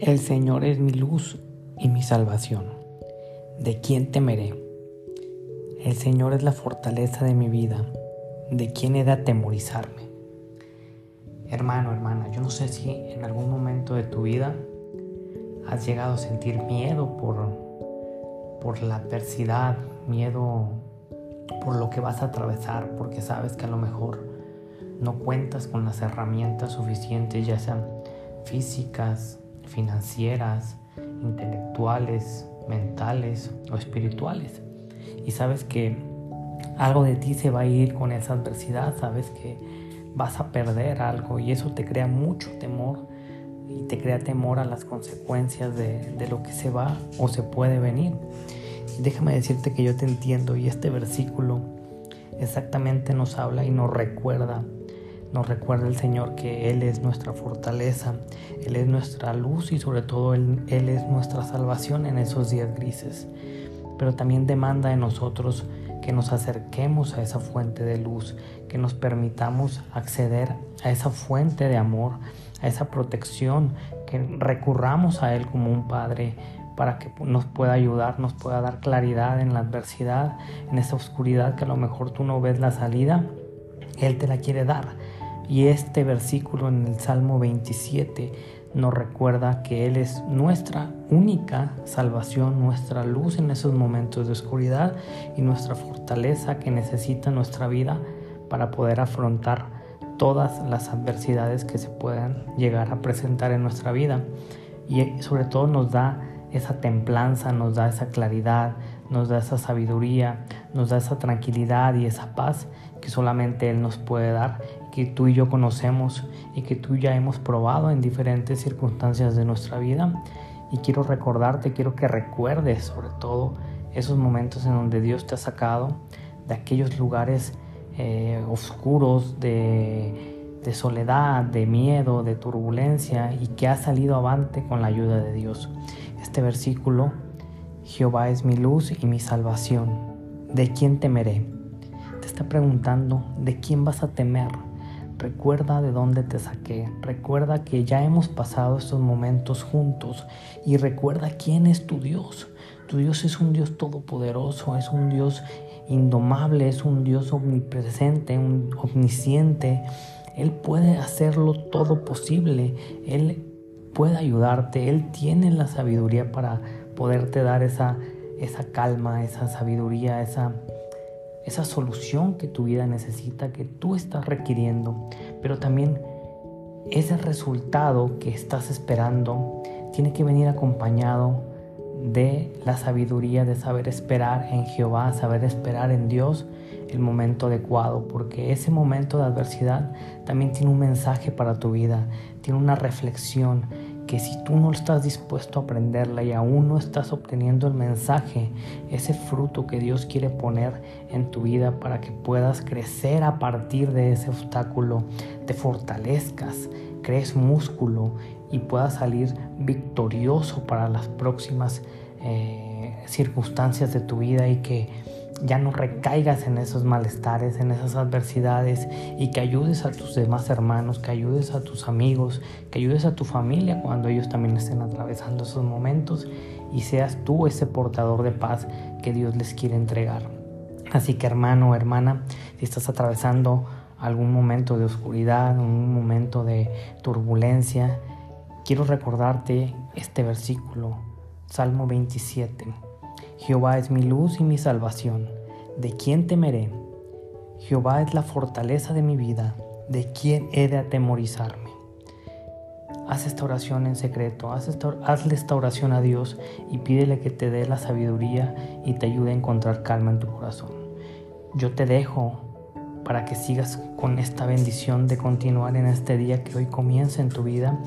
El Señor es mi luz y mi salvación. ¿De quién temeré? El Señor es la fortaleza de mi vida. ¿De quién he de atemorizarme? Hermano, hermana, yo no sé si en algún momento de tu vida has llegado a sentir miedo por, por la adversidad, miedo por lo que vas a atravesar, porque sabes que a lo mejor no cuentas con las herramientas suficientes, ya sean físicas, financieras, intelectuales, mentales o espirituales. Y sabes que algo de ti se va a ir con esa adversidad, sabes que vas a perder algo y eso te crea mucho temor y te crea temor a las consecuencias de, de lo que se va o se puede venir. déjame decirte que yo te entiendo y este versículo exactamente nos habla y nos recuerda nos recuerda el Señor que Él es nuestra fortaleza, Él es nuestra luz y sobre todo Él, es nuestra salvación en esos días grises. Pero también demanda de nosotros que nos acerquemos a esa fuente de luz, que nos permitamos acceder a esa fuente de amor, a esa protección, que recurramos a Él como un Padre para que nos pueda ayudar, nos pueda dar claridad en la adversidad, en esa oscuridad que a lo mejor tú no ves la salida, Él te la quiere dar. Y este versículo en el Salmo 27 nos recuerda que Él es nuestra única salvación, nuestra luz en esos momentos de oscuridad y nuestra fortaleza que necesita nuestra vida para poder afrontar todas las adversidades que se puedan llegar a presentar en nuestra vida. Y sobre todo nos da esa templanza, nos da esa claridad, nos da esa sabiduría, nos da esa tranquilidad y esa paz que solamente Él nos puede dar, que tú y yo conocemos y que tú ya hemos probado en diferentes circunstancias de nuestra vida. Y quiero recordarte, quiero que recuerdes sobre todo esos momentos en donde Dios te ha sacado de aquellos lugares eh, oscuros, de, de soledad, de miedo, de turbulencia y que has salido avante con la ayuda de Dios. Este versículo, Jehová es mi luz y mi salvación. ¿De quién temeré? Te está preguntando, ¿de quién vas a temer? Recuerda de dónde te saqué, recuerda que ya hemos pasado estos momentos juntos y recuerda quién es tu Dios. Tu Dios es un Dios todopoderoso, es un Dios indomable, es un Dios omnipresente, un omnisciente. Él puede hacerlo todo posible. Él puede ayudarte, Él tiene la sabiduría para poderte dar esa, esa calma, esa sabiduría, esa, esa solución que tu vida necesita, que tú estás requiriendo, pero también ese resultado que estás esperando tiene que venir acompañado de la sabiduría de saber esperar en Jehová, saber esperar en Dios el momento adecuado, porque ese momento de adversidad también tiene un mensaje para tu vida, tiene una reflexión que si tú no estás dispuesto a aprenderla y aún no estás obteniendo el mensaje, ese fruto que Dios quiere poner en tu vida para que puedas crecer a partir de ese obstáculo, te fortalezcas, crees músculo y puedas salir victorioso para las próximas eh, circunstancias de tu vida y que ya no recaigas en esos malestares, en esas adversidades y que ayudes a tus demás hermanos, que ayudes a tus amigos, que ayudes a tu familia cuando ellos también estén atravesando esos momentos y seas tú ese portador de paz que Dios les quiere entregar. Así que hermano o hermana, si estás atravesando algún momento de oscuridad, un momento de turbulencia, quiero recordarte este versículo, Salmo 27 Jehová es mi luz y mi salvación. ¿De quién temeré? Jehová es la fortaleza de mi vida. ¿De quién he de atemorizarme? Haz esta oración en secreto, haz hazle esta oración a Dios y pídele que te dé la sabiduría y te ayude a encontrar calma en tu corazón. Yo te dejo para que sigas con esta bendición de continuar en este día que hoy comienza en tu vida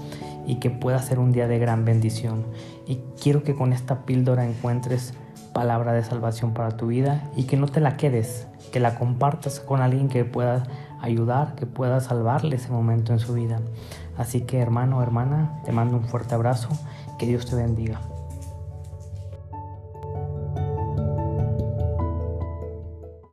y que pueda ser un día de gran bendición. Y quiero que con esta píldora encuentres palabra de salvación para tu vida y que no te la quedes, que la compartas con alguien que pueda ayudar, que pueda salvarle ese momento en su vida. Así que hermano, hermana, te mando un fuerte abrazo, que Dios te bendiga.